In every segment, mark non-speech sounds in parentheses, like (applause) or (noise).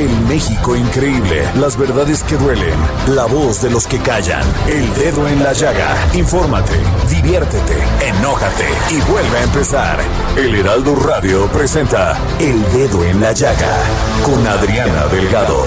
El México increíble, las verdades que duelen, la voz de los que callan, el dedo en la llaga. Infórmate, diviértete, enójate y vuelve a empezar. El Heraldo Radio presenta El Dedo en la Llaga con Adriana Delgado.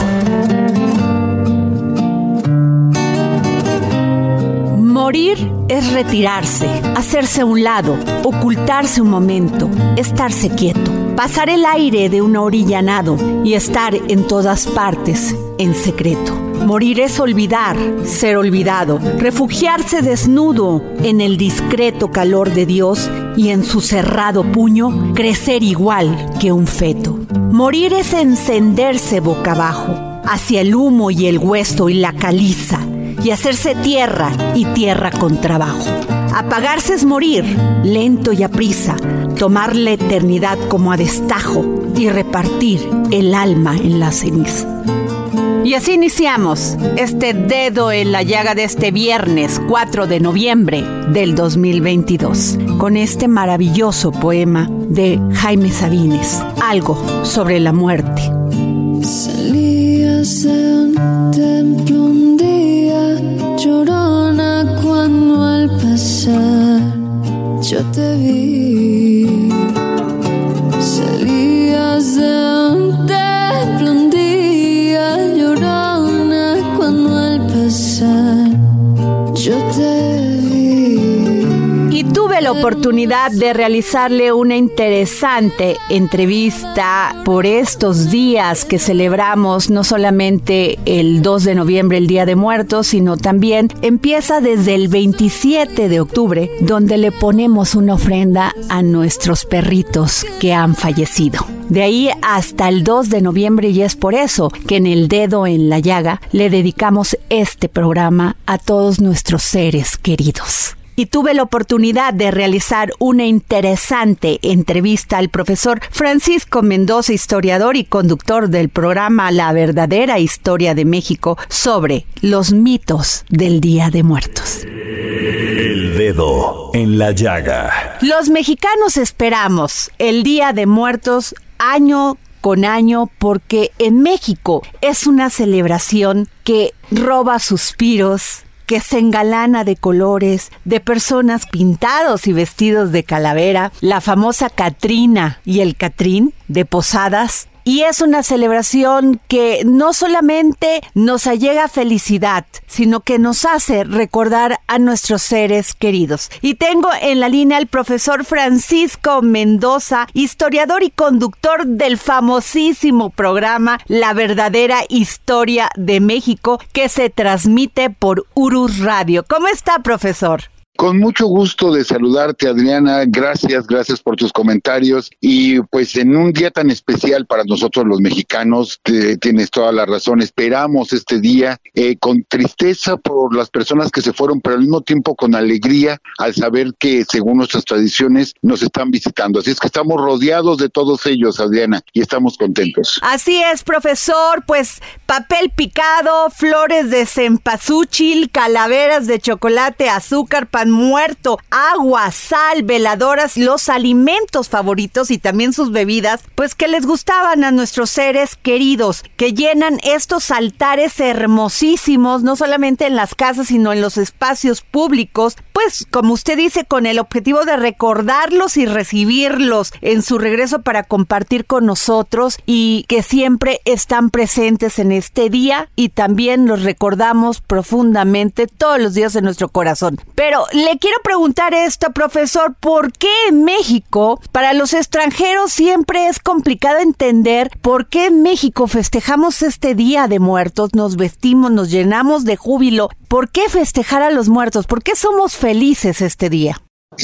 Morir es retirarse, hacerse a un lado, ocultarse un momento, estarse quieto, pasar el aire de una orilla a nado y estar en todas partes en secreto. Morir es olvidar, ser olvidado, refugiarse desnudo en el discreto calor de Dios y en su cerrado puño crecer igual que un feto. Morir es encenderse boca abajo, hacia el humo y el hueso y la caliza, y hacerse tierra y tierra con trabajo. Apagarse es morir, lento y a prisa, tomar la eternidad como a destajo y repartir el alma en la ceniza. Y así iniciamos este dedo en la llaga de este viernes 4 de noviembre del 2022 con este maravilloso poema de Jaime Sabines, algo sobre la muerte. Te vi. Oportunidad de realizarle una interesante entrevista por estos días que celebramos no solamente el 2 de noviembre, el Día de Muertos, sino también empieza desde el 27 de octubre, donde le ponemos una ofrenda a nuestros perritos que han fallecido. De ahí hasta el 2 de noviembre y es por eso que en el dedo en la llaga le dedicamos este programa a todos nuestros seres queridos y tuve la oportunidad de realizar una interesante entrevista al profesor Francisco Mendoza, historiador y conductor del programa La verdadera historia de México sobre los mitos del Día de Muertos. El dedo en la llaga. Los mexicanos esperamos el Día de Muertos año con año porque en México es una celebración que roba suspiros, que se engalana de colores, de personas pintados y vestidos de calavera, la famosa Catrina y el Catrín de Posadas. Y es una celebración que no solamente nos allega felicidad, sino que nos hace recordar a nuestros seres queridos. Y tengo en la línea al profesor Francisco Mendoza, historiador y conductor del famosísimo programa La verdadera historia de México, que se transmite por Urus Radio. ¿Cómo está, profesor? Con mucho gusto de saludarte, Adriana. Gracias, gracias por tus comentarios. Y pues en un día tan especial para nosotros los mexicanos, te, tienes toda la razón, esperamos este día eh, con tristeza por las personas que se fueron, pero al mismo tiempo con alegría al saber que según nuestras tradiciones nos están visitando. Así es que estamos rodeados de todos ellos, Adriana, y estamos contentos. Así es, profesor, pues papel picado, flores de cempasúchil, calaveras de chocolate, azúcar, muerto, agua, sal, veladoras, los alimentos favoritos y también sus bebidas, pues que les gustaban a nuestros seres queridos, que llenan estos altares hermosísimos, no solamente en las casas, sino en los espacios públicos, pues como usted dice, con el objetivo de recordarlos y recibirlos en su regreso para compartir con nosotros y que siempre están presentes en este día y también los recordamos profundamente todos los días en nuestro corazón. Pero le quiero preguntar esto, profesor, ¿por qué en México para los extranjeros siempre es complicado entender por qué en México festejamos este Día de Muertos, nos vestimos, nos llenamos de júbilo? ¿Por qué festejar a los muertos? ¿Por qué somos felices este día?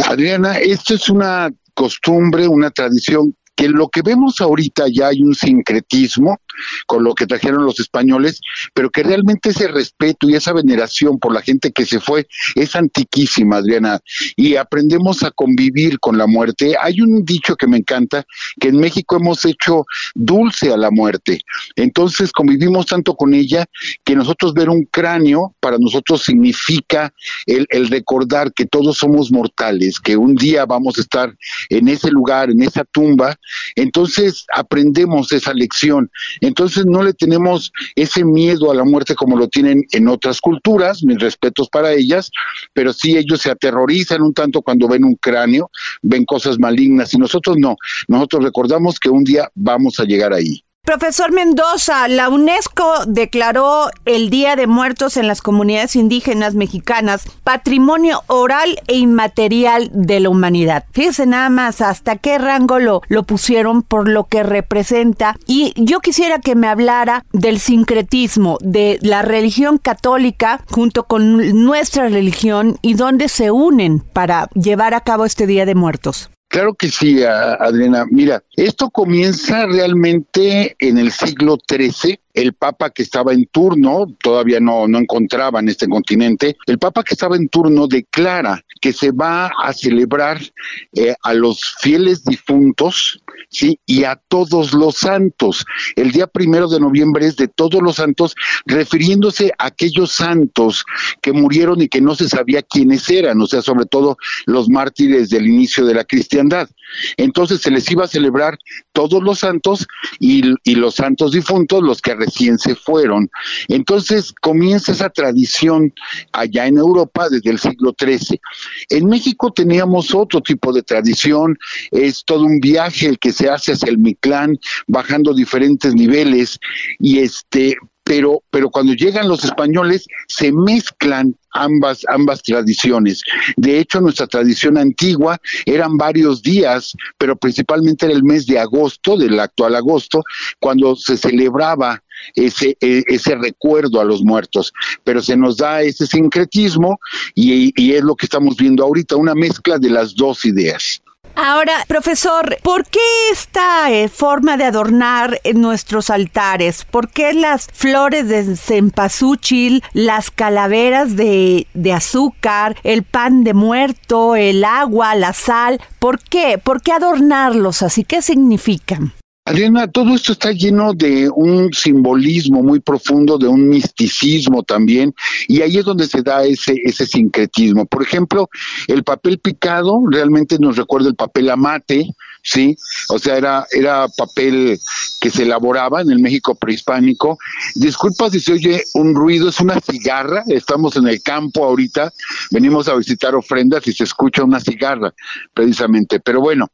Adriana, esto es una costumbre, una tradición que lo que vemos ahorita ya hay un sincretismo con lo que trajeron los españoles, pero que realmente ese respeto y esa veneración por la gente que se fue es antiquísima, Adriana, y aprendemos a convivir con la muerte. Hay un dicho que me encanta, que en México hemos hecho dulce a la muerte, entonces convivimos tanto con ella que nosotros ver un cráneo para nosotros significa el, recordar que todos somos mortales, que un día vamos a estar en ese lugar, en esa tumba, entonces aprendemos esa lección. Entonces no le tenemos ese miedo a la muerte como lo tienen en otras culturas, mis respetos para ellas, pero sí ellos se aterrorizan un tanto cuando ven un cráneo, ven cosas malignas y nosotros no. Nosotros recordamos que un día vamos a llegar ahí. Profesor Mendoza, la UNESCO declaró el Día de Muertos en las comunidades indígenas mexicanas patrimonio oral e inmaterial de la humanidad. Fíjense nada más hasta qué rango lo, lo pusieron por lo que representa. Y yo quisiera que me hablara del sincretismo de la religión católica junto con nuestra religión y dónde se unen para llevar a cabo este Día de Muertos. Claro que sí, Adriana. Mira, esto comienza realmente en el siglo XIII. El Papa que estaba en turno, todavía no, no encontraba en este continente, el Papa que estaba en turno declara que se va a celebrar eh, a los fieles difuntos, ¿sí? Y a todos los santos. El día primero de noviembre es de todos los santos, refiriéndose a aquellos santos que murieron y que no se sabía quiénes eran, o sea, sobre todo los mártires del inicio de la cristiandad. Entonces se les iba a celebrar todos los santos y, los santos difuntos, los que recién se fueron. Entonces comienza esa tradición allá en Europa desde el siglo XIII. En México teníamos otro tipo de tradición, es todo un viaje el que se hace hacia el Mictlán, bajando diferentes niveles, y este, pero, pero cuando llegan los españoles se mezclan ambas, ambas tradiciones. De hecho, nuestra tradición antigua eran varios días, pero principalmente era el mes de agosto, del actual agosto, cuando se celebraba ese, e, ese recuerdo a los muertos. Pero se nos da ese sincretismo y, y es lo que estamos viendo ahorita, una mezcla de las dos ideas. Ahora, profesor, ¿por qué esta eh, forma de adornar nuestros altares? ¿Por qué las flores de cempasúchil, las calaveras de, de azúcar, el pan de muerto, el agua, la sal? ¿Por qué? ¿Por qué adornarlos así? ¿Qué significan? Adriana, todo esto está lleno de un simbolismo muy profundo, de un misticismo también, y ahí es donde se da ese, ese sincretismo. Por ejemplo, el papel picado realmente nos recuerda el papel amate, ¿sí? O sea, era, era papel que se elaboraba en el México prehispánico. Disculpa si se oye un ruido, es una cigarra, estamos en el campo ahorita, venimos a visitar ofrendas y se escucha una cigarra, precisamente. Pero bueno,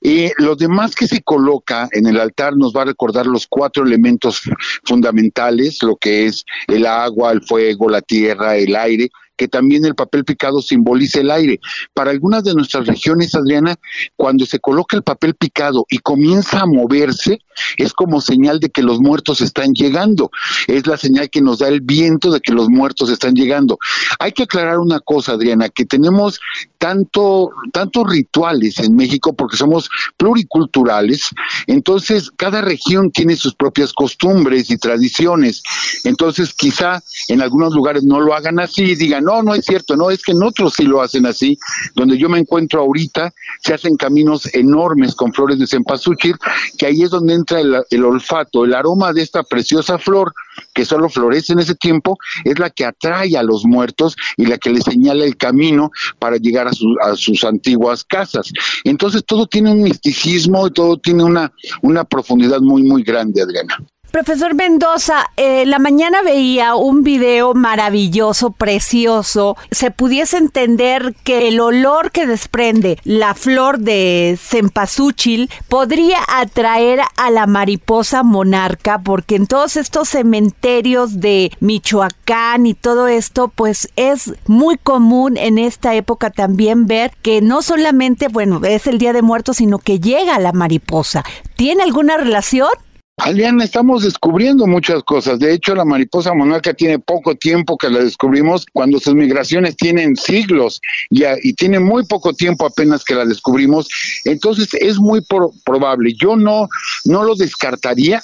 eh, lo demás que se coloca en el altar nos va a recordar los cuatro elementos fundamentales, lo que es el agua, el fuego, la tierra, el aire, que también el papel picado simboliza el aire. Para algunas de nuestras regiones, Adriana, cuando se coloca el papel picado y comienza a moverse, es como señal de que los muertos están llegando. Es la señal que nos da el viento de que los muertos están llegando. Hay que aclarar una cosa, Adriana, que tenemos tanto, tantos rituales en México porque somos pluriculturales. Entonces, cada región tiene sus propias costumbres y tradiciones. Entonces, quizá en algunos lugares no lo hagan así, digan, no, no es cierto, no, es que en otros sí lo hacen así. Donde yo me encuentro ahorita, se hacen caminos enormes con flores de cempasúchil, que ahí es donde entra el, olfato, el aroma de esta preciosa flor que solo florece en ese tiempo, es la que atrae a los muertos y la que les señala el camino para llegar a sus antiguas casas. Entonces todo tiene un misticismo y todo tiene una, una profundidad muy, muy grande, Adriana. Profesor Mendoza, eh, la mañana veía un video maravilloso, precioso. Se pudiese entender que el olor que desprende la flor de cempasúchil podría atraer a la mariposa monarca, porque en todos estos cementerios de Michoacán y todo esto, pues es muy común en esta época también ver que no solamente, bueno, es el Día de Muertos, sino que llega la mariposa. ¿Tiene alguna relación? Adriana, estamos descubriendo muchas cosas. De hecho, la mariposa monarca tiene poco tiempo que la descubrimos, cuando sus migraciones tienen siglos ya, y tiene muy poco tiempo apenas que la descubrimos. Entonces, es muy probable. Yo no, no lo descartaría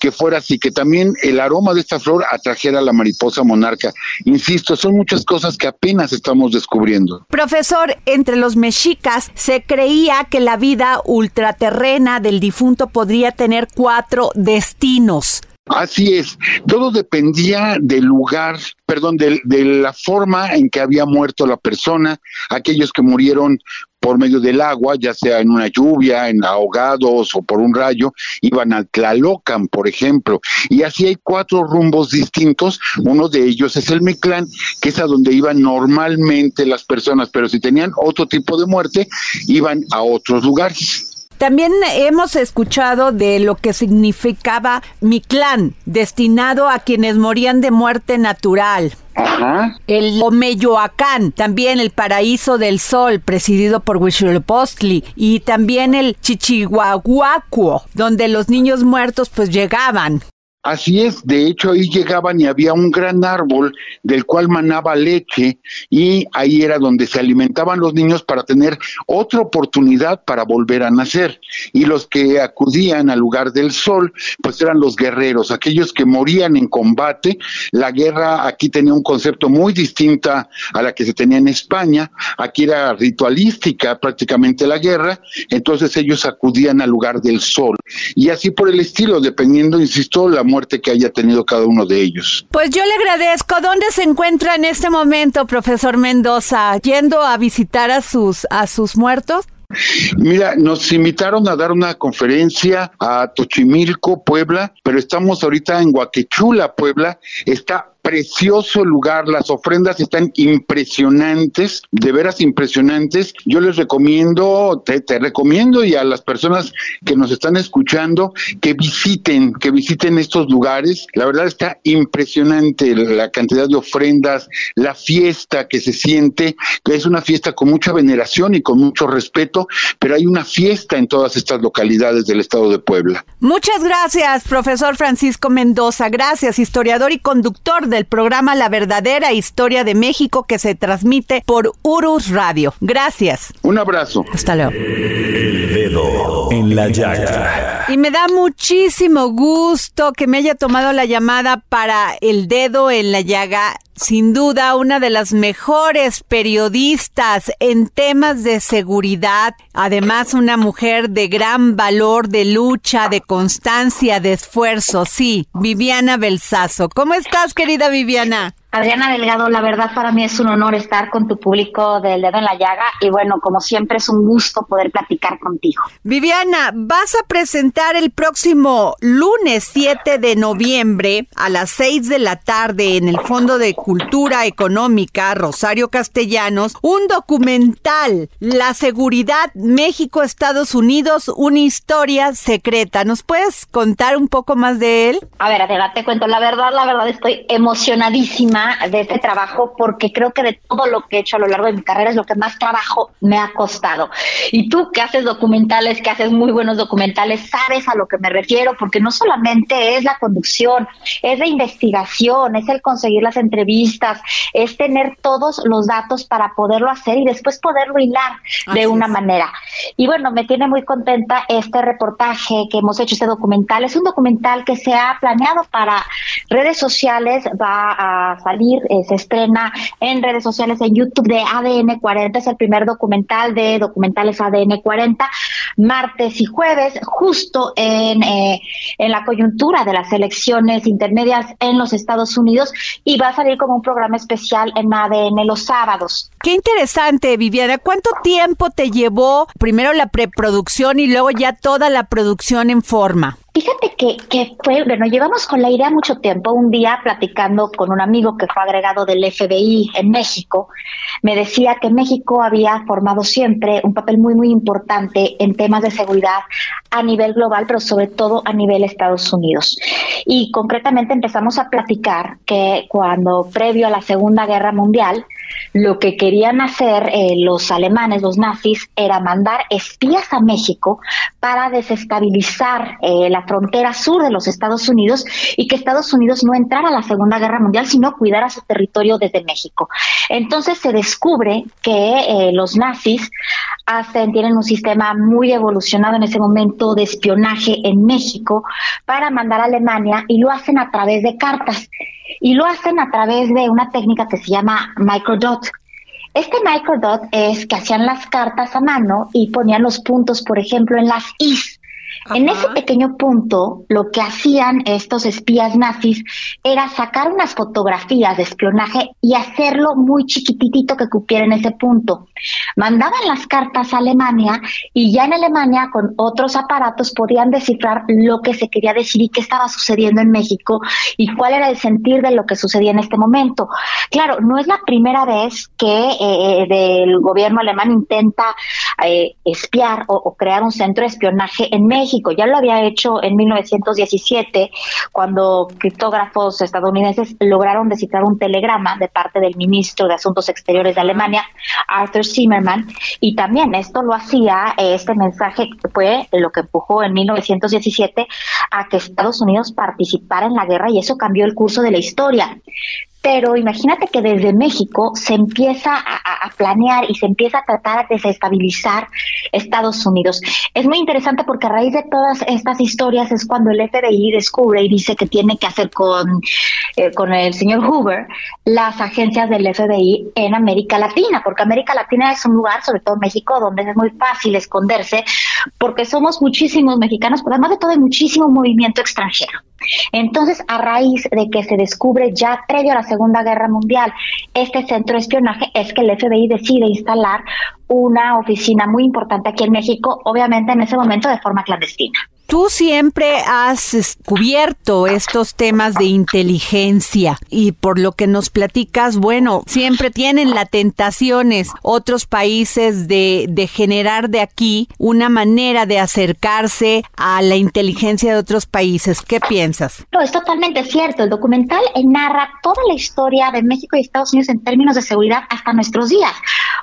que fuera así, que también el aroma de esta flor atrajera a la mariposa monarca. Insisto, son muchas cosas que apenas estamos descubriendo. Profesor, entre los mexicas se creía que la vida ultraterrena del difunto podría tener cuatro destinos. Así es, todo dependía del lugar, perdón, de, la forma en que había muerto la persona, aquellos que murieron por medio del agua, ya sea en una lluvia, en ahogados o por un rayo, iban al Tlalocan, por ejemplo. Y así hay cuatro rumbos distintos. Uno de ellos es el Mictlán, que es a donde iban normalmente las personas, pero si tenían otro tipo de muerte, iban a otros lugares. También hemos escuchado de lo que significaba mi clan, destinado a quienes morían de muerte natural. Ajá. El Omeyoacán, también el Paraíso del Sol, presidido por Huitzilopochtli, y también el Chichihuahuacuo, donde los niños muertos pues llegaban. Así es, de hecho ahí llegaban y había un gran árbol del cual manaba leche y ahí era donde se alimentaban los niños para tener otra oportunidad para volver a nacer. Y los que acudían al lugar del sol, pues eran los guerreros, aquellos que morían en combate. La guerra aquí tenía un concepto muy distinta a la que se tenía en España. Aquí era ritualística prácticamente la guerra, entonces ellos acudían al lugar del sol. Y así por el estilo, dependiendo, insisto, la muerte que haya tenido cada uno de ellos. Pues yo le agradezco. ¿Dónde se encuentra en este momento, profesor Mendoza? ¿Yendo a visitar a sus, a sus muertos? Mira, nos invitaron a dar una conferencia a Tochimilco, Puebla, pero estamos ahorita en Guaquechula, Puebla. Está precioso lugar, las ofrendas están impresionantes, de veras impresionantes. Yo les recomiendo, te, recomiendo y a las personas que nos están escuchando que visiten, que visiten estos lugares. La verdad está impresionante la cantidad de ofrendas, la fiesta que se siente, que es una fiesta con mucha veneración y con mucho respeto, pero hay una fiesta en todas estas localidades del estado de Puebla. Muchas gracias, profesor Francisco Mendoza. Gracias, historiador y conductor del programa La verdadera historia de México que se transmite por Urus Radio. Gracias. Un abrazo. Hasta luego. El dedo en la llaga. Y me da muchísimo gusto que me haya tomado la llamada para El dedo en la llaga sin duda una de las mejores periodistas en temas de seguridad, además una mujer de gran valor de lucha, de constancia, de esfuerzo, sí, Viviana Belsazo. ¿Cómo estás, querida Viviana? Adriana Delgado, la verdad para mí es un honor estar con tu público del dedo en la llaga y bueno, como siempre es un gusto poder platicar contigo. Viviana, vas a presentar el próximo lunes 7 de noviembre a las 6 de la tarde en el Fondo de Cultura Económica Rosario Castellanos un documental, La Seguridad México-Estados Unidos, una historia secreta. ¿Nos puedes contar un poco más de él? A ver, Adela, te cuento, la verdad, la verdad estoy emocionadísima de este trabajo porque creo que de todo lo que he hecho a lo largo de mi carrera es lo que más trabajo me ha costado. Y tú que haces documentales, que haces muy buenos documentales, sabes a lo que me refiero porque no solamente es la conducción, es la investigación, es el conseguir las entrevistas, es tener todos los datos para poderlo hacer y después poderlo hilar de una manera. Y bueno, me tiene muy contenta este reportaje que hemos hecho, este documental. Es un documental que se ha planeado para redes sociales, va a salir, eh, se estrena en redes sociales, en YouTube de ADN 40, es el primer documental de documentales ADN 40, martes y jueves, justo en, eh, en la coyuntura de las elecciones intermedias en los Estados Unidos y va a salir como un programa especial en ADN los sábados. Qué interesante, Viviana. ¿Cuánto tiempo te llevó primero la preproducción y luego ya toda la producción en forma? Fíjate que, que fue, bueno, llevamos con la idea mucho tiempo. Un día platicando con un amigo que fue agregado del FBI en México, me decía que México había formado siempre un papel muy, muy importante en temas de seguridad a nivel global, pero sobre todo a nivel Estados Unidos. Y concretamente empezamos a platicar que cuando previo a la Segunda Guerra Mundial, lo que querían hacer eh, los alemanes, los nazis, era mandar espías a México para desestabilizar eh, la frontera sur de los Estados Unidos y que Estados Unidos no entrara a la Segunda Guerra Mundial, sino cuidara su territorio desde México. Entonces se descubre que eh, los nazis hacen, tienen un sistema muy evolucionado en ese momento de espionaje en México para mandar a Alemania y lo hacen a través de cartas y lo hacen a través de una técnica que se llama microdot. Este microdot es que hacían las cartas a mano y ponían los puntos, por ejemplo, en las is en ese pequeño punto, lo que hacían estos espías nazis era sacar unas fotografías de espionaje y hacerlo muy chiquitito que cupiera en ese punto. Mandaban las cartas a Alemania y ya en Alemania con otros aparatos podían descifrar lo que se quería decir y qué estaba sucediendo en México y cuál era el sentir de lo que sucedía en este momento. Claro, no es la primera vez que eh, el gobierno alemán intenta eh, espiar o, o crear un centro de espionaje en México ya lo había hecho en 1917, cuando criptógrafos estadounidenses lograron descifrar un telegrama de parte del ministro de Asuntos Exteriores de Alemania, Arthur Zimmerman, y también esto lo hacía, eh, este mensaje fue lo que empujó en 1917 a que Estados Unidos participara en la guerra y eso cambió el curso de la historia. Pero imagínate que desde México se empieza a, planear y se empieza a tratar de desestabilizar Estados Unidos. Es muy interesante porque a raíz de todas estas historias es cuando el FBI descubre y dice que tiene que hacer con, eh, con el señor Hoover las agencias del FBI en América Latina, porque América Latina es un lugar, sobre todo México, donde es muy fácil esconderse, porque somos muchísimos mexicanos, pero además de todo hay muchísimo movimiento extranjero. Entonces, a raíz de que se descubre ya previo a la Segunda Guerra Mundial este centro de espionaje, es que el FBI decide instalar una oficina muy importante aquí en México, obviamente en ese momento de forma clandestina. Tú siempre has cubierto estos temas de inteligencia y por lo que nos platicas, bueno, siempre tienen la tentaciones otros países de, de generar de aquí una manera de acercarse a la inteligencia de otros países. ¿Qué piensas? No, es totalmente cierto. El documental narra toda la historia de México y Estados Unidos en términos de seguridad hasta nuestros días.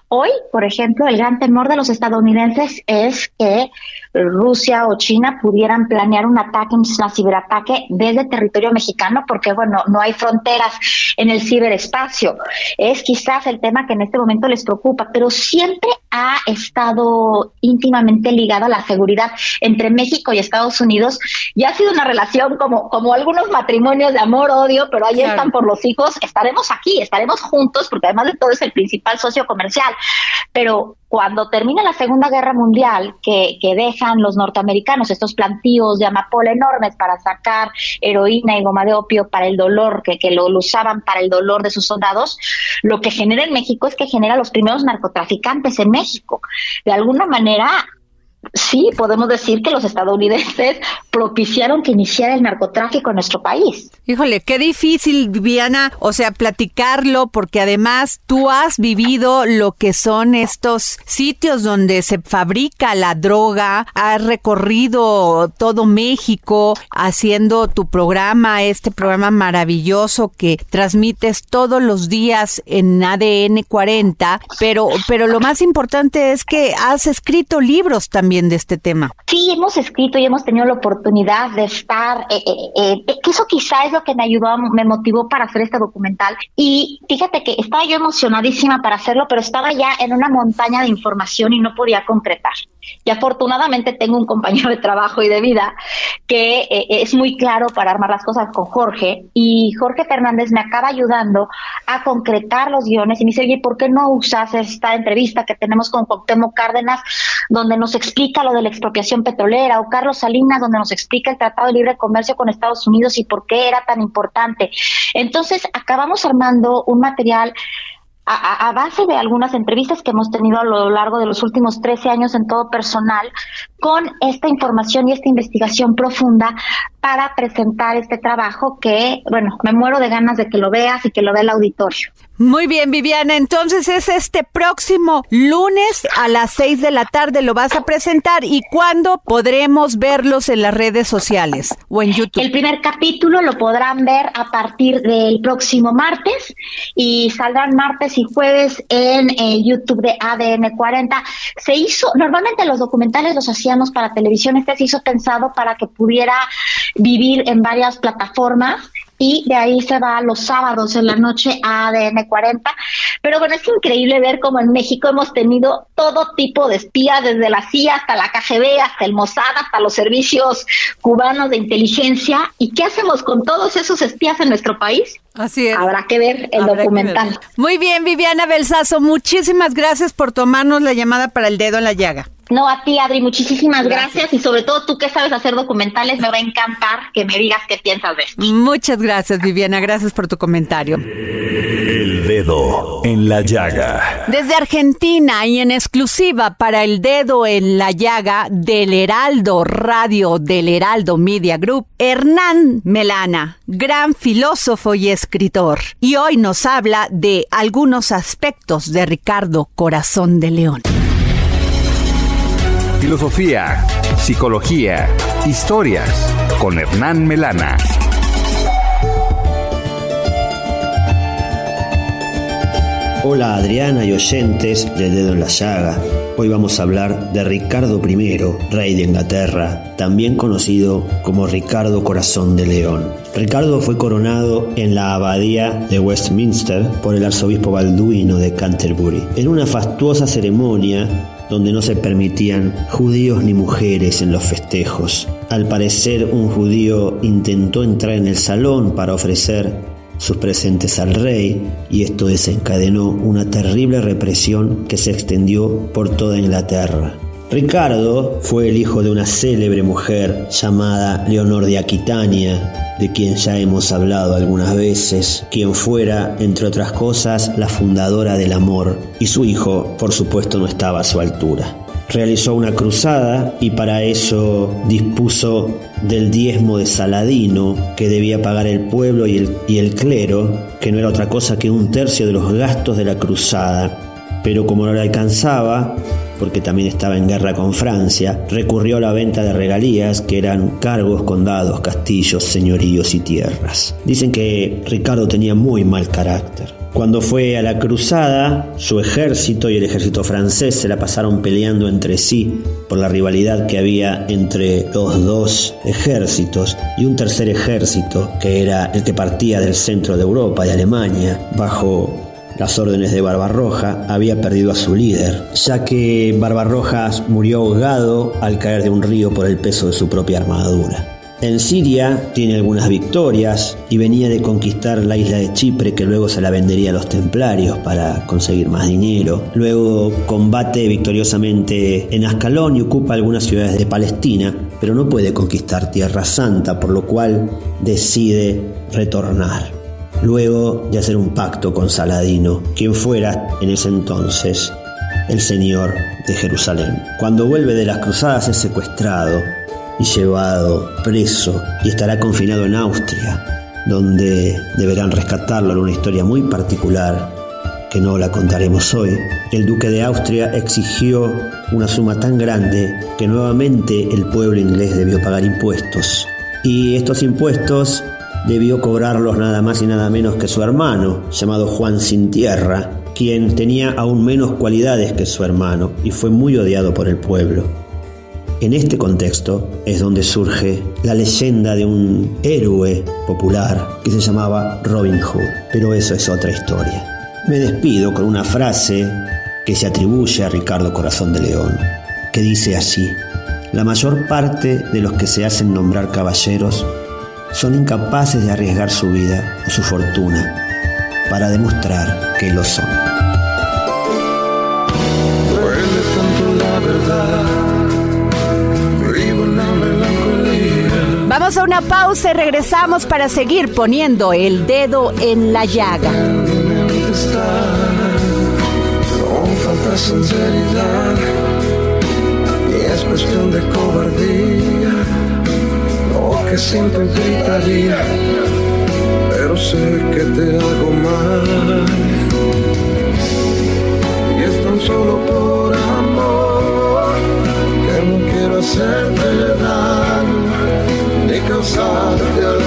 Hoy, por ejemplo, el gran temor de los estadounidenses es que Rusia o China pudieran planear un ataque, un ciberataque desde territorio mexicano, porque bueno, no hay fronteras en el ciberespacio. Es quizás el tema que en este momento les preocupa, pero siempre ha estado íntimamente ligado a la seguridad entre México y Estados Unidos y ha sido una relación como, como algunos matrimonios de amor-odio, pero ahí están por los hijos, estaremos aquí, estaremos juntos, porque además de todo es el principal socio comercial, pero cuando termina la Segunda Guerra Mundial, que, que, dejan los norteamericanos estos plantíos de amapola enormes para sacar heroína y goma de opio para el dolor, que, que lo, lo, usaban para el dolor de sus soldados, lo que genera en México es que genera los primeros narcotraficantes en México. De alguna manera, sí podemos decir que los estadounidenses (laughs) propiciaron que iniciara el narcotráfico en nuestro país. Híjole, qué difícil, Viviana, o sea, platicarlo, porque además tú has vivido lo que son estos sitios donde se fabrica la droga, has recorrido todo México haciendo tu programa, este programa maravilloso que transmites todos los días en ADN 40, pero, pero lo más importante es que has escrito libros también de este tema. Sí, hemos escrito y hemos tenido la oportunidad de estar, eh, eh, eh, que eso quizá es lo que me ayudó, me motivó para hacer este documental. Y fíjate que estaba yo emocionadísima para hacerlo, pero estaba ya en una montaña de información y no podía concretar. Y afortunadamente tengo un compañero de trabajo y de vida que eh, es muy claro para armar las cosas con Jorge. Y Jorge Fernández me acaba ayudando a concretar los guiones y me dice, oye, ¿por qué no usas esta entrevista que tenemos con Cuauhtémoc Cárdenas, donde nos explica lo de la expropiación petrolera, o Carlos Salinas, donde nos explica el Tratado de Libre Comercio con Estados Unidos y por qué era tan importante? Entonces, acabamos armando un material a, base de algunas entrevistas que hemos tenido a lo largo de los últimos 13 años en todo personal, con esta información y esta investigación profunda para presentar este trabajo que, bueno, me muero de ganas de que lo veas y que lo vea el auditorio. Muy bien, Viviana. Entonces es este próximo lunes a las 6 de la tarde lo vas a presentar. ¿Y cuándo podremos verlos en las redes sociales o en YouTube? El primer capítulo lo podrán ver a partir del próximo martes y saldrán martes y jueves en el YouTube de ADN 40. Se hizo, normalmente los documentales los hacíamos para televisión, este se hizo pensado para que pudiera vivir en varias plataformas y de ahí se va los sábados en la noche a ADN 40. Pero bueno, es increíble ver cómo en México hemos tenido todo tipo de espías, desde la CIA hasta la KGB, hasta el Mossad, hasta los servicios cubanos de inteligencia. ¿Y qué hacemos con todos esos espías en nuestro país? Así es. Habrá que ver el documental. Muy bien, Viviana Belsazo, muchísimas gracias por tomarnos la llamada para el dedo en la llaga. No, a ti, Adri, muchísimas gracias. y sobre todo tú que sabes hacer documentales, me va a encantar que me digas qué piensas de esto. Muchas gracias, Viviana, gracias por tu comentario. El dedo en la llaga. Desde Argentina y en exclusiva para el dedo en la llaga del Heraldo Radio del Heraldo Media Group, Hernán Melana, gran filósofo y escritor. Y hoy nos habla de algunos aspectos de Ricardo Corazón de León filosofía, psicología, historias con Hernán Melana. Hola Adriana y oyentes de Dedo en la Llaga. Hoy vamos a hablar de Ricardo I, rey de Inglaterra, también conocido como Ricardo Corazón de León. Ricardo fue coronado en la abadía de Westminster por el arzobispo Balduino de Canterbury. En una fastuosa ceremonia donde no se permitían judíos ni mujeres en los festejos. Al parecer un judío intentó entrar en el salón para ofrecer sus presentes al rey y esto desencadenó una terrible represión que se extendió por toda Inglaterra. Ricardo fue el hijo de una célebre mujer llamada Leonor de Aquitania, de quien ya hemos hablado algunas veces, quien fuera, entre otras cosas, la fundadora del amor, y su hijo, por supuesto, no estaba a su altura. Realizó una cruzada y para eso dispuso del diezmo de Saladino que debía pagar el pueblo y el, clero, que no era otra cosa que un tercio de los gastos de la cruzada. Pero como no le alcanzaba, porque también estaba en guerra con Francia, recurrió a la venta de regalías que eran cargos, condados, castillos, señoríos y tierras. Dicen que Ricardo tenía muy mal carácter. Cuando fue a la cruzada, su ejército y el ejército francés se la pasaron peleando entre sí por la rivalidad que había entre los dos ejércitos y un tercer ejército que era el que partía del centro de Europa, de Alemania, bajo las órdenes de Barbarroja, había perdido a su líder, ya que Barbarroja murió ahogado al caer de un río por el peso de su propia armadura. En Siria tiene algunas victorias y venía de conquistar la isla de Chipre que luego se la vendería a los templarios para conseguir más dinero. Luego combate victoriosamente en Ascalón y ocupa algunas ciudades de Palestina, pero no puede conquistar Tierra Santa, por lo cual decide retornar luego de hacer un pacto con Saladino, quien fuera en ese entonces el señor de Jerusalén. Cuando vuelve de las cruzadas es secuestrado y llevado preso y estará confinado en Austria, donde deberán rescatarlo en una historia muy particular que no la contaremos hoy. El duque de Austria exigió una suma tan grande que nuevamente el pueblo inglés debió pagar impuestos. Y estos impuestos debió cobrarlos nada más y nada menos que su hermano, llamado Juan Sin Tierra, quien tenía aún menos cualidades que su hermano y fue muy odiado por el pueblo. En este contexto es donde surge la leyenda de un héroe popular que se llamaba Robin Hood, pero eso es otra historia. Me despido con una frase que se atribuye a Ricardo Corazón de León, que dice así, la mayor parte de los que se hacen nombrar caballeros son incapaces de arriesgar su vida o su fortuna para demostrar que lo son. Vamos a una pausa y regresamos para seguir poniendo el dedo en la llaga. tanta sinceridad y es cuestión de cobardía que siempre gritaría pero sé que te hago mal. Y es tan solo por amor que no quiero hacerte daño ni causarte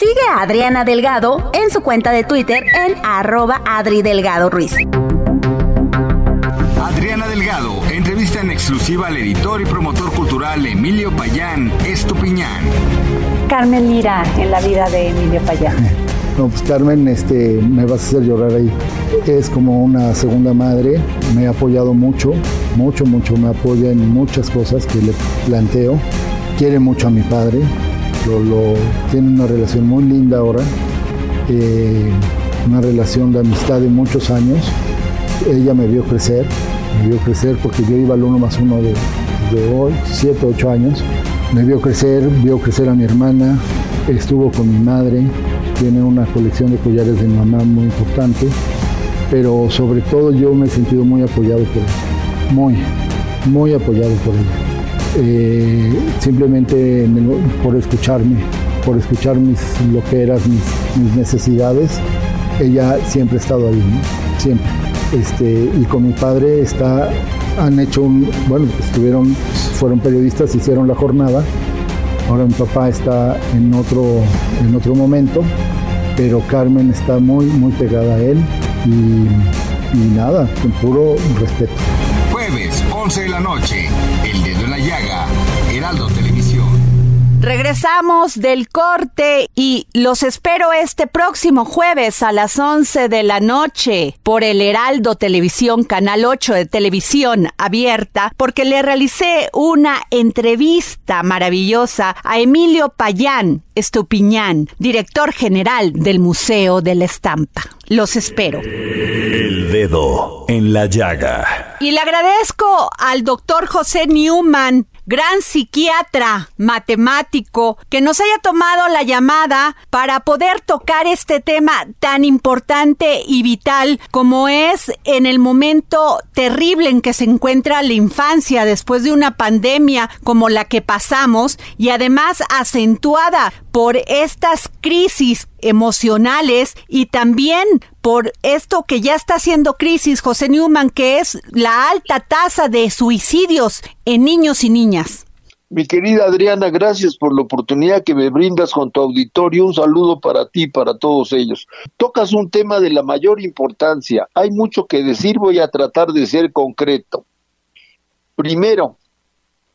Sigue a Adriana Delgado en su cuenta de Twitter en arroba Adri Delgado Ruiz. Adriana Delgado entrevista en exclusiva al editor y promotor cultural Emilio Payán Estupiñán. Carmen Lira en la vida de Emilio Payán. No, pues Carmen, este, me vas a hacer llorar ahí. Es como una segunda madre, me ha apoyado mucho, mucho, mucho, me apoya en muchas cosas que le planteo. Quiere mucho a mi padre, lo, lo- tiene una relación muy linda ahora, eh, una relación de amistad de muchos años. Ella me vio crecer, me vio crecer porque yo iba al uno más uno de, hoy, siete, ocho años. Me vio crecer, vio crecer a mi hermana, estuvo con mi madre, tiene una colección de collares de mamá muy importante, pero sobre todo yo me he sentido muy apoyado por ella, muy, muy apoyado por ella. Eh, simplemente por escucharme, por escuchar mis loqueras, mis, mis necesidades, ella siempre ha estado ahí, siempre. Este, y con mi padre está, han hecho un, bueno, estuvieron, fueron periodistas, hicieron la jornada. Ahora mi papá está en otro, en otro momento, pero Carmen está muy, muy pegada a él y, y nada, con puro respeto. Jueves, 11 de la noche. El dedo en la llaga. Heraldo Televisión. Regresamos del corte y los espero este próximo jueves a las 11 de la noche por el Heraldo Televisión, Canal 8 de Televisión Abierta, porque le realicé una entrevista maravillosa a Emilio Payán Estupiñán, director general del Museo de la Estampa. Los espero. El dedo en la llaga. Y le agradezco al doctor José Newman, gran psiquiatra, matemático, que nos haya tomado la llamada para poder tocar este tema tan importante y vital como es en el momento terrible en que se encuentra la infancia después de una pandemia como la que pasamos y además acentuada por estas crisis emocionales y también por esto que ya está haciendo crisis, José Newman, que es la alta tasa de suicidios en niños y niñas. Mi querida Adriana, gracias por la oportunidad que me brindas con tu auditorio. Un saludo para ti y para todos ellos. Tocas un tema de la mayor importancia. Hay mucho que decir, voy a tratar de ser concreto. Primero,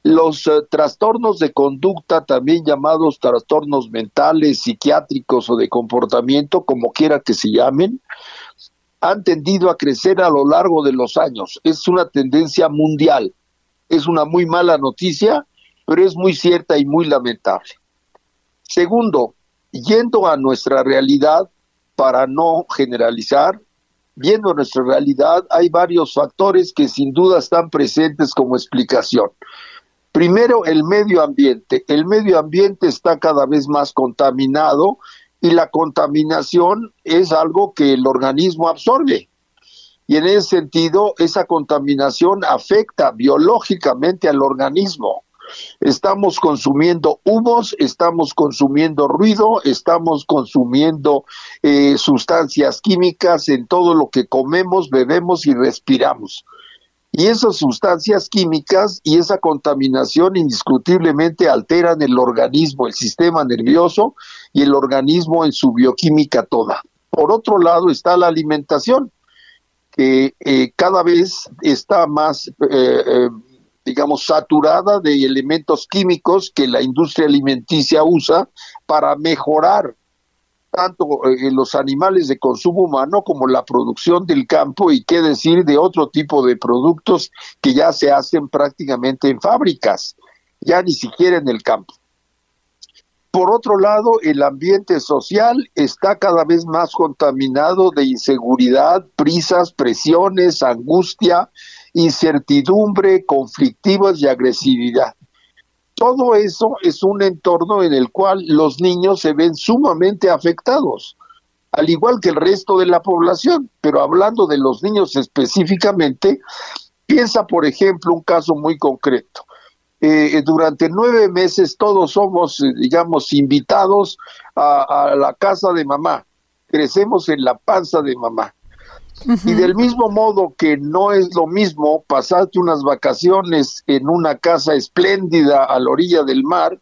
los eh, trastornos de conducta, también llamados trastornos mentales, psiquiátricos o de comportamiento, como quiera que se llamen, han tendido a crecer a lo largo de los años. Es una tendencia mundial. Es una muy mala noticia, pero es muy cierta y muy lamentable. Segundo, yendo a nuestra realidad, para no generalizar, viendo nuestra realidad, hay varios factores que sin duda están presentes como explicación. Primero, el medio ambiente. El medio ambiente está cada vez más contaminado y la contaminación es algo que el organismo absorbe. Y en ese sentido, esa contaminación afecta biológicamente al organismo. Estamos consumiendo humos, estamos consumiendo ruido, estamos consumiendo eh, sustancias químicas en todo lo que comemos, bebemos y respiramos. Y esas sustancias químicas y esa contaminación indiscutiblemente alteran el organismo, el sistema nervioso y el organismo en su bioquímica toda. Por otro lado está la alimentación, que eh, cada vez está más, eh, digamos, saturada de elementos químicos que la industria alimenticia usa para mejorar tanto eh, los animales de consumo humano como la producción del campo y qué decir de otro tipo de productos que ya se hacen prácticamente en fábricas, ya ni siquiera en el campo. Por otro lado, el ambiente social está cada vez más contaminado de inseguridad, prisas, presiones, angustia, incertidumbre, conflictivas y agresividad. Todo eso es un entorno en el cual los niños se ven sumamente afectados, al igual que el resto de la población. Pero hablando de los niños específicamente, piensa, por ejemplo, un caso muy concreto. Eh, durante nueve meses todos somos, eh, digamos, invitados a la casa de mamá. Crecemos en la panza de mamá. Y del mismo modo que no es lo mismo pasarte unas vacaciones en una casa espléndida a la orilla del mar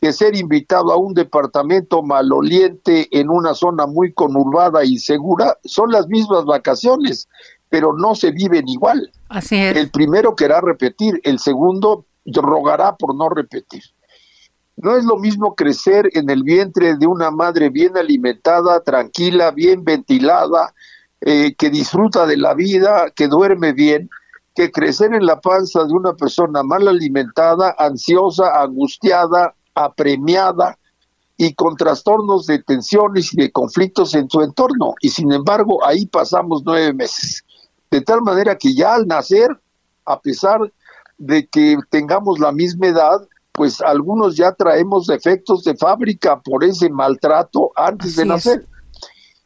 que ser invitado a un departamento maloliente en una zona muy conurbada y segura, son las mismas vacaciones, pero no se viven igual. Así es. El primero querrá repetir, el segundo rogará por no repetir. No es lo mismo crecer en el vientre de una madre bien alimentada, tranquila, bien ventilada, eh, que disfruta de la vida, que duerme bien, que crecer en la panza de una persona mal alimentada, ansiosa, angustiada, apremiada y con trastornos de tensiones y de conflictos en su entorno. Y sin embargo, ahí pasamos nueve meses. De tal manera que ya al nacer, a pesar de que tengamos la misma edad, pues algunos ya traemos defectos de fábrica por ese maltrato antes de nacer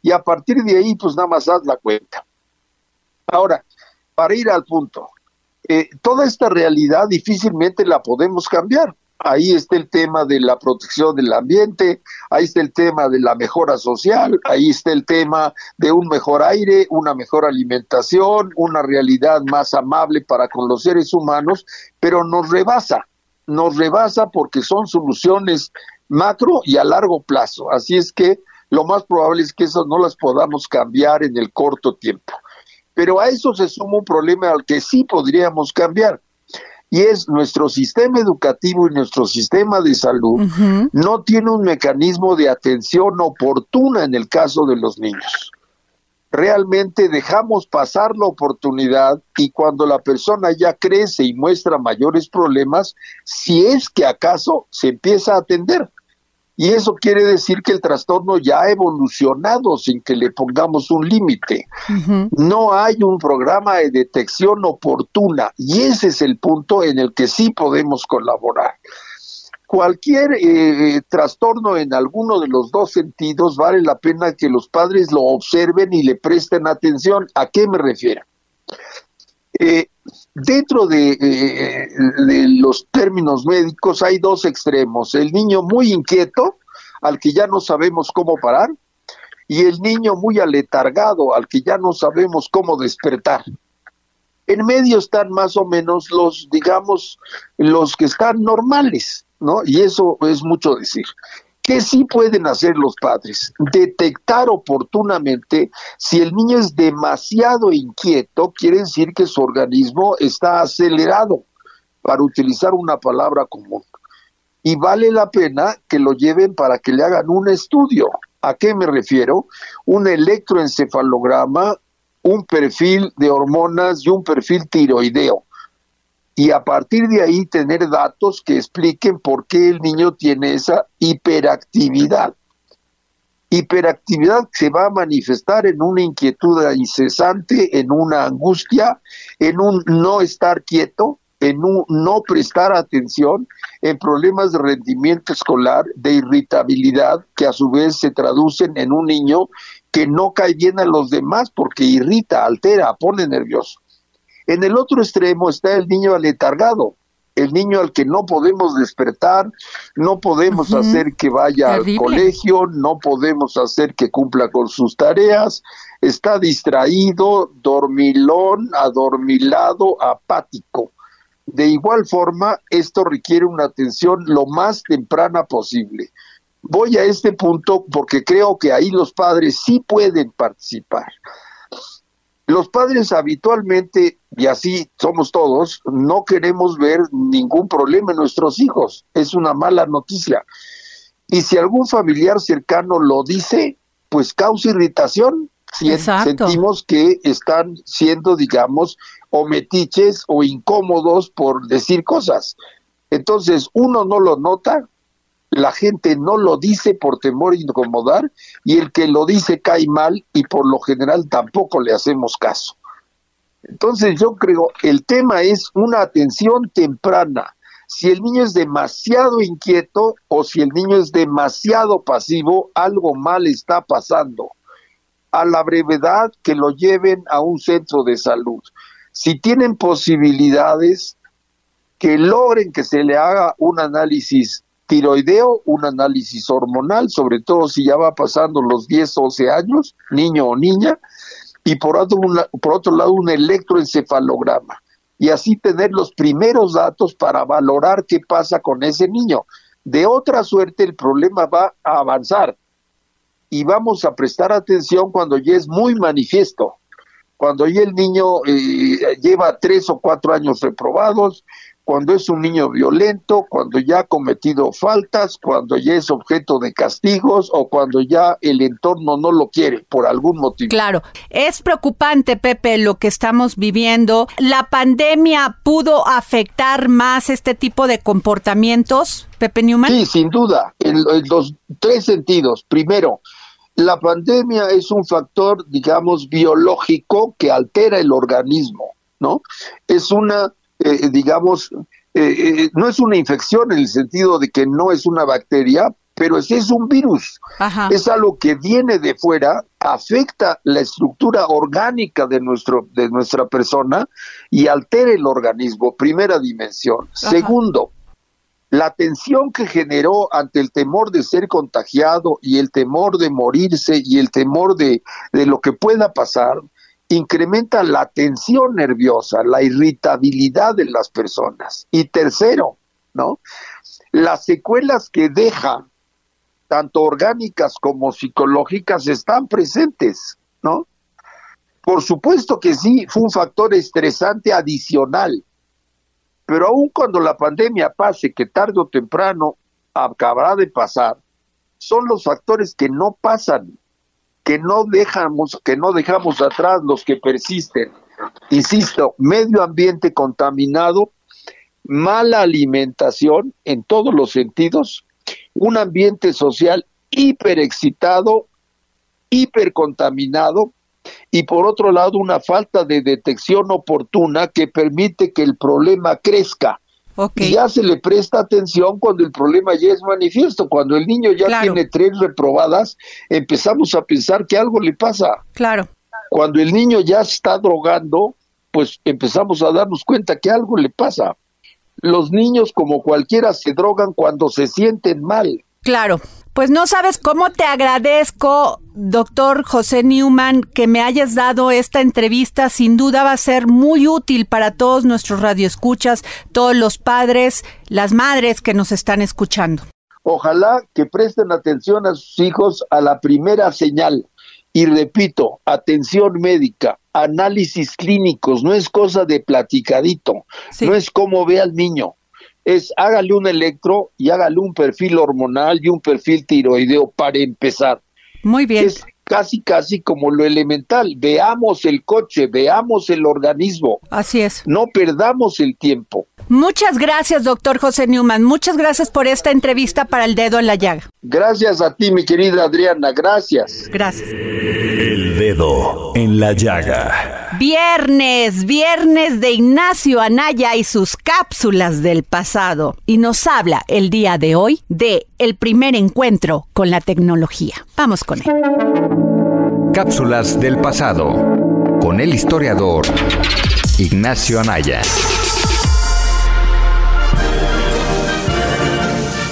y a partir de ahí, pues nada más haz la cuenta. Ahora, para ir al punto, eh, toda esta realidad difícilmente la podemos cambiar. Ahí está el tema de la protección del ambiente, ahí está el tema de la mejora social, ahí está el tema de un mejor aire, una mejor alimentación, una realidad más amable para con los seres humanos, pero nos rebasa, nos rebasa porque son soluciones macro y a largo plazo. Así es que lo más probable es que esas no las podamos cambiar en el corto tiempo. Pero a eso se suma un problema al que sí podríamos cambiar, y es nuestro sistema educativo y nuestro sistema de salud no tiene un mecanismo de atención oportuna en el caso de los niños. Realmente dejamos pasar la oportunidad y cuando la persona ya crece y muestra mayores problemas, si es que acaso se empieza a atender. Y eso quiere decir que el trastorno ya ha evolucionado sin que le pongamos un límite. No hay un programa de detección oportuna y ese es el punto en el que sí podemos colaborar. Cualquier eh, trastorno en alguno de los dos sentidos vale la pena que los padres lo observen y le presten atención. ¿A qué me refiero? Eh, dentro de, eh, de, los términos médicos hay dos extremos, el niño muy inquieto, al que ya no sabemos cómo parar, y el niño muy aletargado, al que ya no sabemos cómo despertar. En medio están más o menos los, digamos, los que están normales, ¿no? Y eso es mucho decir. ¿Qué sí pueden hacer los padres? Detectar oportunamente si el niño es demasiado inquieto, quiere decir que su organismo está acelerado, para utilizar una palabra común. Y vale la pena que lo lleven para que le hagan un estudio. ¿A qué me refiero? Un electroencefalograma, un perfil de hormonas y un perfil tiroideo y a partir de ahí tener datos que expliquen por qué el niño tiene esa hiperactividad. Hiperactividad se va a manifestar en una inquietud incesante, en una angustia, en un no estar quieto, en un no prestar atención, en problemas de rendimiento escolar, de irritabilidad, que a su vez se traducen en un niño que no cae bien a los demás porque irrita, altera, pone nervioso. En el otro extremo está el niño aletargado, el niño al que no podemos despertar, no podemos hacer que vaya al colegio, no podemos hacer que cumpla con sus tareas, está distraído, dormilón, adormilado, apático. De igual forma, esto requiere una atención lo más temprana posible. Voy a este punto porque creo que ahí los padres sí pueden participar. Los padres habitualmente, y así somos todos, no queremos ver ningún problema en nuestros hijos. Es una mala noticia. Y si algún familiar cercano lo dice, pues causa irritación. Si sentimos que están siendo, digamos, o metiches o incómodos por decir cosas. Entonces, uno no lo nota, la gente no lo dice por temor a incomodar y el que lo dice cae mal y por lo general tampoco le hacemos caso. Entonces yo creo, el tema es una atención temprana. Si el niño es demasiado inquieto o si el niño es demasiado pasivo, algo mal está pasando. A la brevedad que lo lleven a un centro de salud. Si tienen posibilidades, que logren que se le haga un análisis tiroideo, un análisis hormonal, sobre todo si ya va pasando los 10 o 11 años, niño o niña, y por otro, por otro lado un electroencefalograma. Y así tener los primeros datos para valorar qué pasa con ese niño. De otra suerte, el problema va a avanzar y vamos a prestar atención cuando ya es muy manifiesto, cuando ya el niño eh, lleva tres o cuatro años reprobados, cuando es un niño violento, cuando ya ha cometido faltas, cuando ya es objeto de castigos o cuando ya el entorno no lo quiere por algún motivo. Claro, es preocupante, Pepe, lo que estamos viviendo. ¿La pandemia pudo afectar más este tipo de comportamientos, Pepe Newman? Sí, sin duda, en, en los tres sentidos. Primero, la pandemia es un factor, digamos, biológico que altera el organismo, ¿no? Es una eh, digamos, eh, eh, no es una infección en el sentido de que no es una bacteria, pero es, es un virus. Es algo que viene de fuera, afecta la estructura orgánica de, nuestro, de nuestra persona y altera el organismo, primera dimensión. Segundo, la tensión que generó ante el temor de ser contagiado y el temor de morirse y el temor de, de lo que pueda pasar, incrementa la tensión nerviosa, la irritabilidad de las personas. Y tercero, ¿no? Las secuelas que deja, tanto orgánicas como psicológicas, están presentes, ¿no? Por supuesto que sí, fue un factor estresante adicional, pero aun cuando la pandemia pase, que tarde o temprano acabará de pasar, son los factores que no pasan que no dejamos, que no dejamos atrás los que persisten. Insisto, medio ambiente contaminado, mala alimentación en todos los sentidos, un ambiente social hiperexcitado, hipercontaminado y por otro lado una falta de detección oportuna que permite que el problema crezca. Y ya se le presta atención cuando el problema ya es manifiesto. Cuando el niño ya tiene tres reprobadas, empezamos a pensar que algo le pasa. Claro. Cuando el niño ya está drogando, pues empezamos a darnos cuenta que algo le pasa. Los niños, como cualquiera, se drogan cuando se sienten mal. Claro. Pues no sabes cómo te agradezco, doctor José Newman, que me hayas dado esta entrevista. Sin duda va a ser muy útil para todos nuestros radioescuchas, todos los padres, las madres que nos están escuchando. Ojalá que presten atención a sus hijos a la primera señal. Y repito, atención médica, análisis clínicos, no es cosa de platicadito, no es como ve al niño es hágale un electro y hágale un perfil hormonal y un perfil tiroideo para empezar. Muy bien. Es casi, casi como lo elemental. Veamos el coche, veamos el organismo. Así es. No perdamos el tiempo. Muchas gracias, doctor José Newman. Muchas gracias por esta entrevista para el dedo en la llaga. Gracias a ti, mi querida Adriana. Gracias. Gracias. El dedo en la llaga. Viernes, viernes de Ignacio Anaya y sus cápsulas del pasado. Y nos habla el día de hoy de el primer encuentro con la tecnología. Vamos con él. Cápsulas del pasado con el historiador Ignacio Anaya.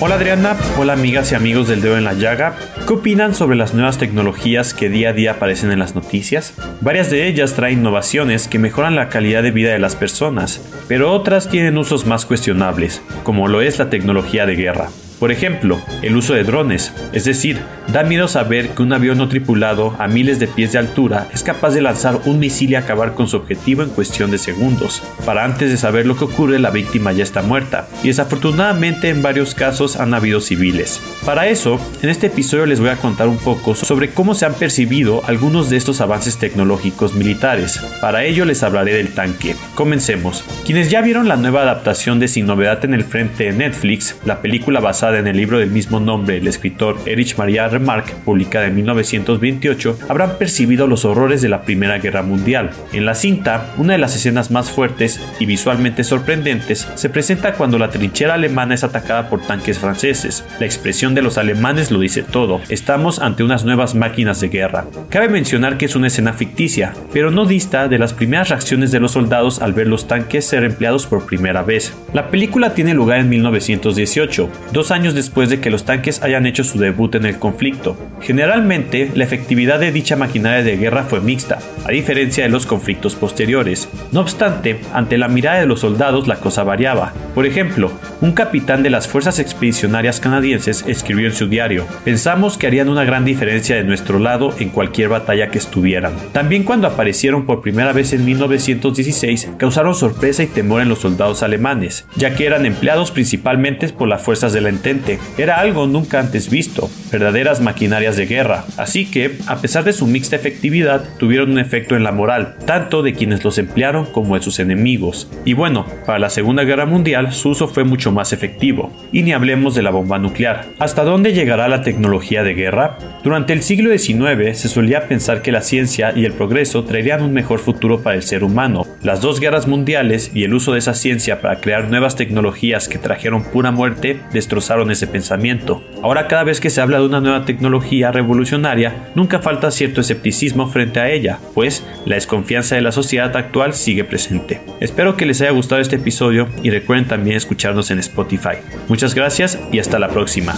Hola Adriana, hola amigas y amigos del dedo en la llaga. ¿Qué opinan sobre las nuevas tecnologías que día a día aparecen en las noticias? Varias de ellas traen innovaciones que mejoran la calidad de vida de las personas, pero otras tienen usos más cuestionables, como lo es la tecnología de guerra. Por ejemplo, el uso de drones, es decir, da miedo saber que un avión no tripulado a miles de pies de altura es capaz de lanzar un misil y acabar con su objetivo en cuestión de segundos. Para antes de saber lo que ocurre, la víctima ya está muerta, y desafortunadamente en varios casos han habido civiles. Para eso, en este episodio les voy a contar un poco sobre cómo se han percibido algunos de estos avances tecnológicos militares. Para ello les hablaré del tanque. Comencemos. Quienes ya vieron la nueva adaptación de Sin Novedad en el Frente de Netflix, la película basada en el libro del mismo nombre del escritor Erich Maria Remarque, publicada en 1928, habrán percibido los horrores de la Primera Guerra Mundial. En la cinta, una de las escenas más fuertes y visualmente sorprendentes se presenta cuando la trinchera alemana es atacada por tanques franceses. La expresión de los alemanes lo dice todo. Estamos ante unas nuevas máquinas de guerra. Cabe mencionar que es una escena ficticia, pero no dista de las primeras reacciones de los soldados al ver los tanques ser empleados por primera vez. La película tiene lugar en 1918, dos años años después de que los tanques hayan hecho su debut en el conflicto. Generalmente, la efectividad de dicha maquinaria de guerra fue mixta, a diferencia de los conflictos posteriores. No obstante, ante la mirada de los soldados la cosa variaba. Por ejemplo, un capitán de las fuerzas expedicionarias canadienses escribió en su diario, pensamos que harían una gran diferencia de nuestro lado en cualquier batalla que estuvieran. También cuando aparecieron por primera vez en 1916, causaron sorpresa y temor en los soldados alemanes, ya que eran empleados principalmente por las fuerzas de la entente era algo nunca antes visto, verdaderas maquinarias de guerra, así que, a pesar de su mixta efectividad, tuvieron un efecto en la moral, tanto de quienes los emplearon como de sus enemigos. Y bueno, para la Segunda Guerra Mundial su uso fue mucho más efectivo, y ni hablemos de la bomba nuclear. ¿Hasta dónde llegará la tecnología de guerra? Durante el siglo XIX se solía pensar que la ciencia y el progreso traerían un mejor futuro para el ser humano. Las dos guerras mundiales y el uso de esa ciencia para crear nuevas tecnologías que trajeron pura muerte destrozaron ese pensamiento. Ahora cada vez que se habla de una nueva tecnología revolucionaria, nunca falta cierto escepticismo frente a ella, pues la desconfianza de la sociedad actual sigue presente. Espero que les haya gustado este episodio y recuerden también escucharnos en Spotify. Muchas gracias y hasta la próxima.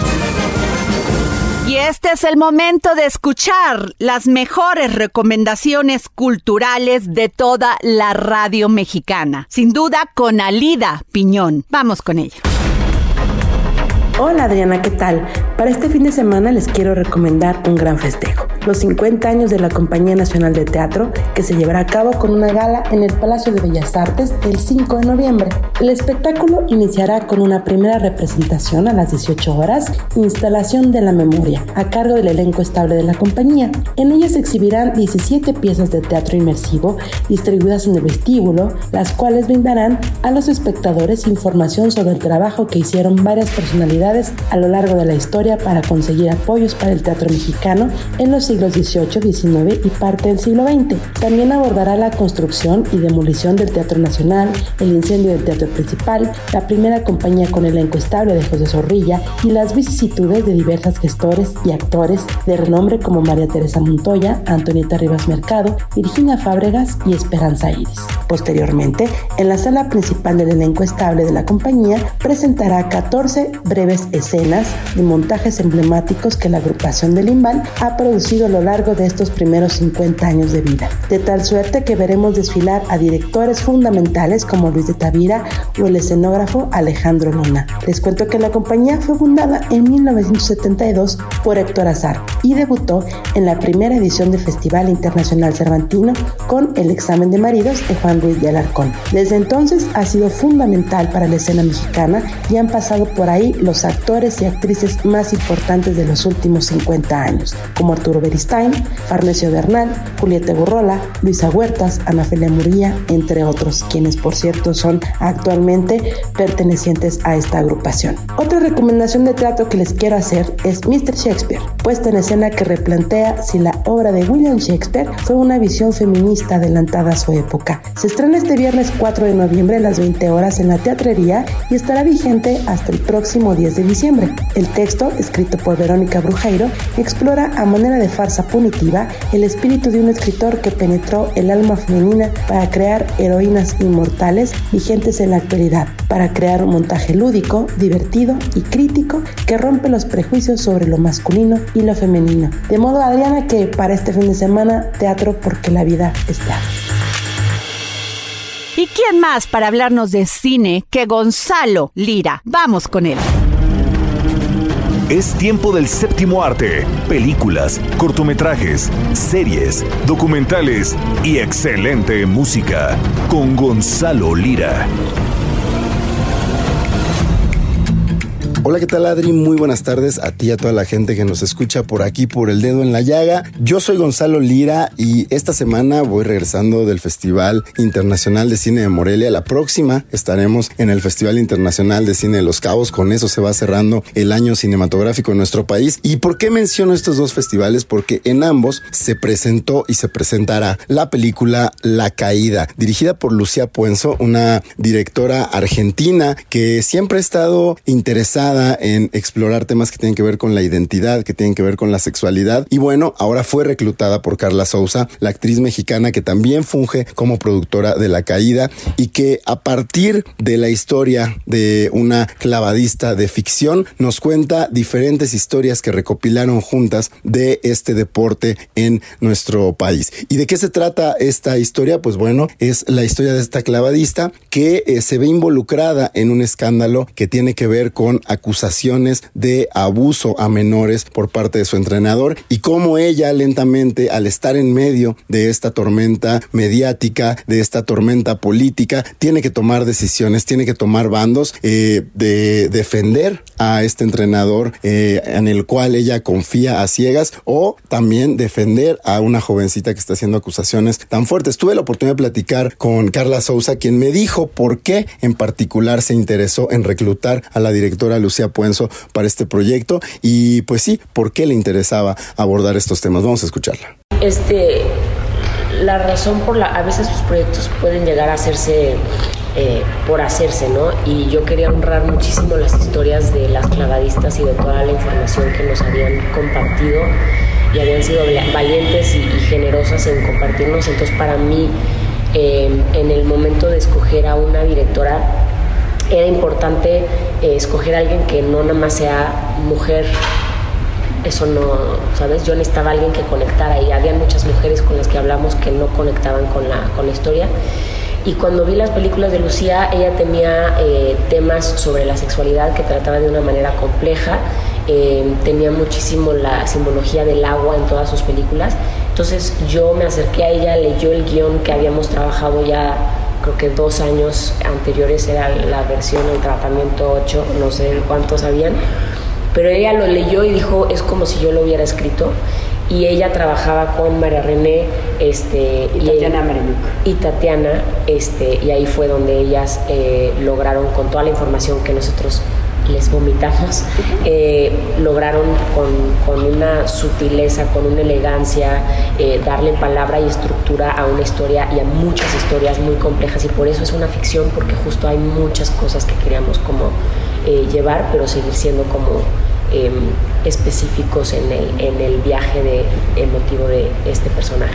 Y este es el momento de escuchar las mejores recomendaciones culturales de toda la radio mexicana. Sin duda con Alida Piñón. Vamos con ella. Hola Adriana, ¿qué tal? Para este fin de semana les quiero recomendar un gran festejo, los 50 años de la Compañía Nacional de Teatro, que se llevará a cabo con una gala en el Palacio de Bellas Artes el 5 de noviembre. El espectáculo iniciará con una primera representación a las 18 horas, instalación de la memoria, a cargo del elenco estable de la compañía. En ella se exhibirán 17 piezas de teatro inmersivo distribuidas en el vestíbulo, las cuales brindarán a los espectadores información sobre el trabajo que hicieron varias personalidades a lo largo de la historia para conseguir apoyos para el teatro mexicano en los siglos XVIII, XIX y parte del siglo XX. También abordará la construcción y demolición del Teatro Nacional, el incendio del Teatro Principal, la primera compañía con elenco estable de José Zorrilla y las vicisitudes de diversas gestores y actores de renombre como María Teresa Montoya, Antonieta Rivas Mercado, Virginia Fábregas y Esperanza Iris. Posteriormente, en la sala principal del elenco estable de la compañía, presentará 14 breves escenas y emblemáticos que la agrupación del Limbal ha producido a lo largo de estos primeros 50 años de vida. De tal suerte que veremos desfilar a directores fundamentales como Luis de Tavira o el escenógrafo Alejandro Luna. Les cuento que la compañía fue fundada en 1972 por Héctor Azar y debutó en la primera edición del Festival Internacional Cervantino con El examen de maridos de Juan Ruiz de Alarcón. Desde entonces ha sido fundamental para la escena mexicana y han pasado por ahí los actores y actrices más importantes de los últimos 50 años, como Arturo Beristain, Farnesio Bernal, Julieta Burrola, Luisa Huertas, Ana Felia Murilla, entre otros, quienes por cierto son actualmente pertenecientes a esta agrupación. Otra recomendación de teatro que les quiero hacer es Mr. Shakespeare, puesta en escena que replantea si la obra de William Shakespeare fue una visión feminista adelantada a su época. Se estrena este viernes 4 de noviembre a las 20 horas en la teatrería y estará vigente hasta el próximo 10 de diciembre. El texto, escrito por Verónica Brujeiro, explora a manera de farsa punitiva el espíritu de un escritor que penetró el alma femenina para crear heroínas inmortales vigentes en la actualidad, para crear un montaje lúdico, divertido y crítico que rompe los prejuicios sobre lo masculino y lo femenino. De modo, Adriana, que para este fin de semana, teatro porque la vida está. ¿Y quién más para hablarnos de cine que Gonzalo Lira? Vamos con él. Es tiempo del séptimo arte. Películas, cortometrajes, series, documentales y excelente música. Con Gonzalo Lira. Hola, ¿qué tal Adri? Muy buenas tardes a ti y a toda la gente que nos escucha por aquí por el dedo en la llaga. Yo soy Gonzalo Lira y esta semana voy regresando del Festival Internacional de Cine de Morelia. La próxima estaremos en el Festival Internacional de Cine de Los Cabos. Con eso se va cerrando el año cinematográfico en nuestro país. ¿Y por qué menciono estos dos festivales? Porque en ambos se presentó y se presentará la película La Caída, dirigida por Lucía Puenzo, una directora argentina que siempre ha estado interesada en explorar temas que tienen que ver con la identidad, que tienen que ver con la sexualidad. Y bueno, ahora fue reclutada por Carla Souza, la actriz mexicana que también funge como productora de La Caída y que a partir de la historia de una clavadista de ficción nos cuenta diferentes historias que recopilaron juntas de este deporte en nuestro país. ¿Y de qué se trata esta historia? Pues bueno, es la historia de esta clavadista que eh, se ve involucrada en un escándalo que tiene que ver con acusaciones de abuso a menores por parte de su entrenador y cómo ella lentamente al estar en medio de esta tormenta mediática, de esta tormenta política, tiene que tomar decisiones, tiene que tomar bandos eh, de defender a este entrenador eh, en el cual ella confía a ciegas o también defender a una jovencita que está haciendo acusaciones tan fuertes. Tuve la oportunidad de platicar con Carla Souza, quien me dijo por qué en particular se interesó en reclutar a la directora Lucía Puenzo para este proyecto y pues sí, por qué le interesaba abordar estos temas. Vamos a escucharla. Este, la razón por la, a veces sus proyectos pueden llegar a hacerse eh, por hacerse, ¿no? Y yo quería honrar muchísimo las historias de las clavadistas y de toda la información que nos habían compartido y habían sido valientes y, y generosas en compartirnos. Entonces, para mí, eh, en el momento de escoger a una directora, era importante eh, escoger a alguien que no nada más sea mujer. Eso no, ¿sabes? Yo necesitaba a alguien que conectara y había muchas mujeres con las que hablamos que no conectaban con la, con la historia. Y cuando vi las películas de Lucía, ella tenía eh, temas sobre la sexualidad que trataba de una manera compleja, eh, tenía muchísimo la simbología del agua en todas sus películas. Entonces yo me acerqué a ella, leyó el guion que habíamos trabajado ya creo que dos años anteriores era la versión, el tratamiento 8, no sé cuántos habían, pero ella lo leyó y dijo, es como si yo lo hubiera escrito. Y ella trabajaba con María René este, y, Tatiana y, y Tatiana, este, y ahí fue donde ellas eh, lograron, con toda la información que nosotros les vomitamos, eh, lograron con, con, una sutileza, con una elegancia, eh, darle palabra y estructura a una historia y a muchas historias muy complejas y por eso es una ficción porque justo hay muchas cosas que queríamos como eh, llevar, pero seguir siendo como em, específicos en el, en el viaje de, emotivo de este personaje.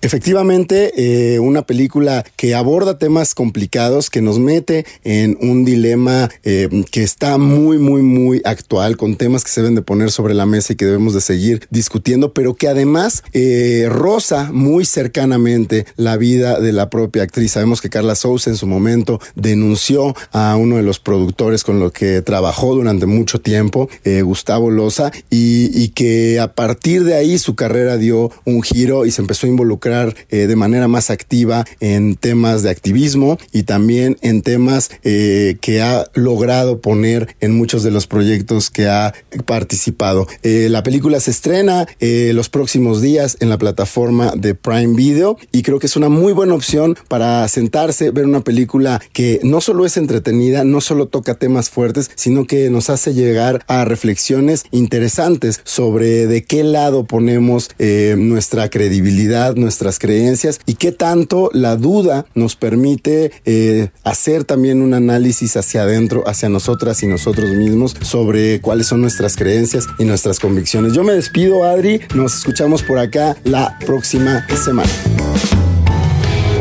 Efectivamente, eh, una película que aborda temas complicados, que nos mete en un dilema eh, que está muy, muy, muy actual, con temas que se deben de poner sobre la mesa y que debemos de seguir discutiendo, pero que además eh, roza muy cercanamente la vida de la propia actriz. Sabemos que Carla Sousa en su momento denunció a uno de los productores con los que trabajó durante mucho tiempo, Gustavo Loza, y que a partir de ahí su carrera dio un giro y se empezó a involucrar eh, de manera más activa en temas de activismo y también en temas eh, que ha logrado poner en muchos de los proyectos que ha participado. Eh, la película se estrena los próximos días en la plataforma de Prime Video y creo que es una muy buena opción para sentarse, ver una película que no solo es entretenida, no solo toca temas fuertes, sino que nos hace llegar a reflexiones interesantes sobre de qué lado ponemos nuestra credibilidad, nuestra nuestras creencias y qué tanto la duda nos permite eh, hacer también un análisis hacia adentro, hacia nosotras y nosotros mismos sobre cuáles son nuestras creencias y nuestras convicciones. Yo me despido, Adri, nos escuchamos por acá la próxima semana.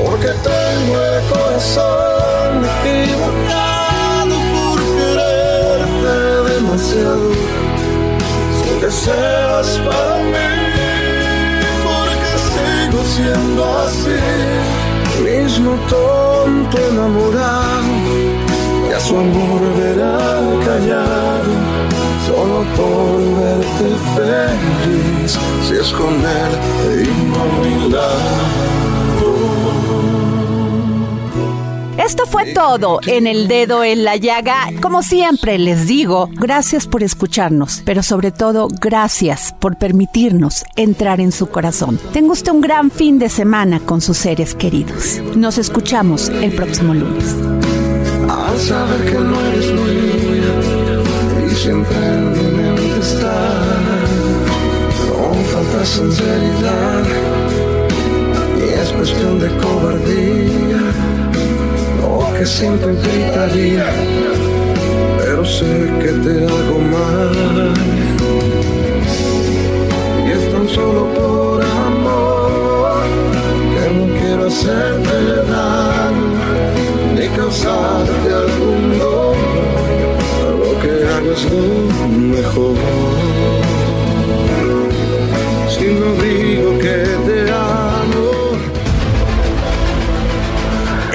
Porque tengo el corazón equivocado por quererte demasiado. Que seas para mí, Mismo tonto enamorado, que a su amor verá callado. Solo por verte feliz, si es con él mi Esto fue todo en el dedo en la llaga. Como siempre les digo, gracias por escucharnos, pero sobre todo gracias por permitirnos entrar en su corazón. Tenga usted un gran fin de semana con sus seres queridos. Nos escuchamos el próximo lunes. Al saber que no eres mía y siempre en mi mente está con falta sinceridad y es cuestión de cobardía que siempre gritaría pero sé que te hago mal y es tan solo por amor que no quiero hacerte daño ni causarte algún dolor. Lo que hago es lo mejor. Si no digo que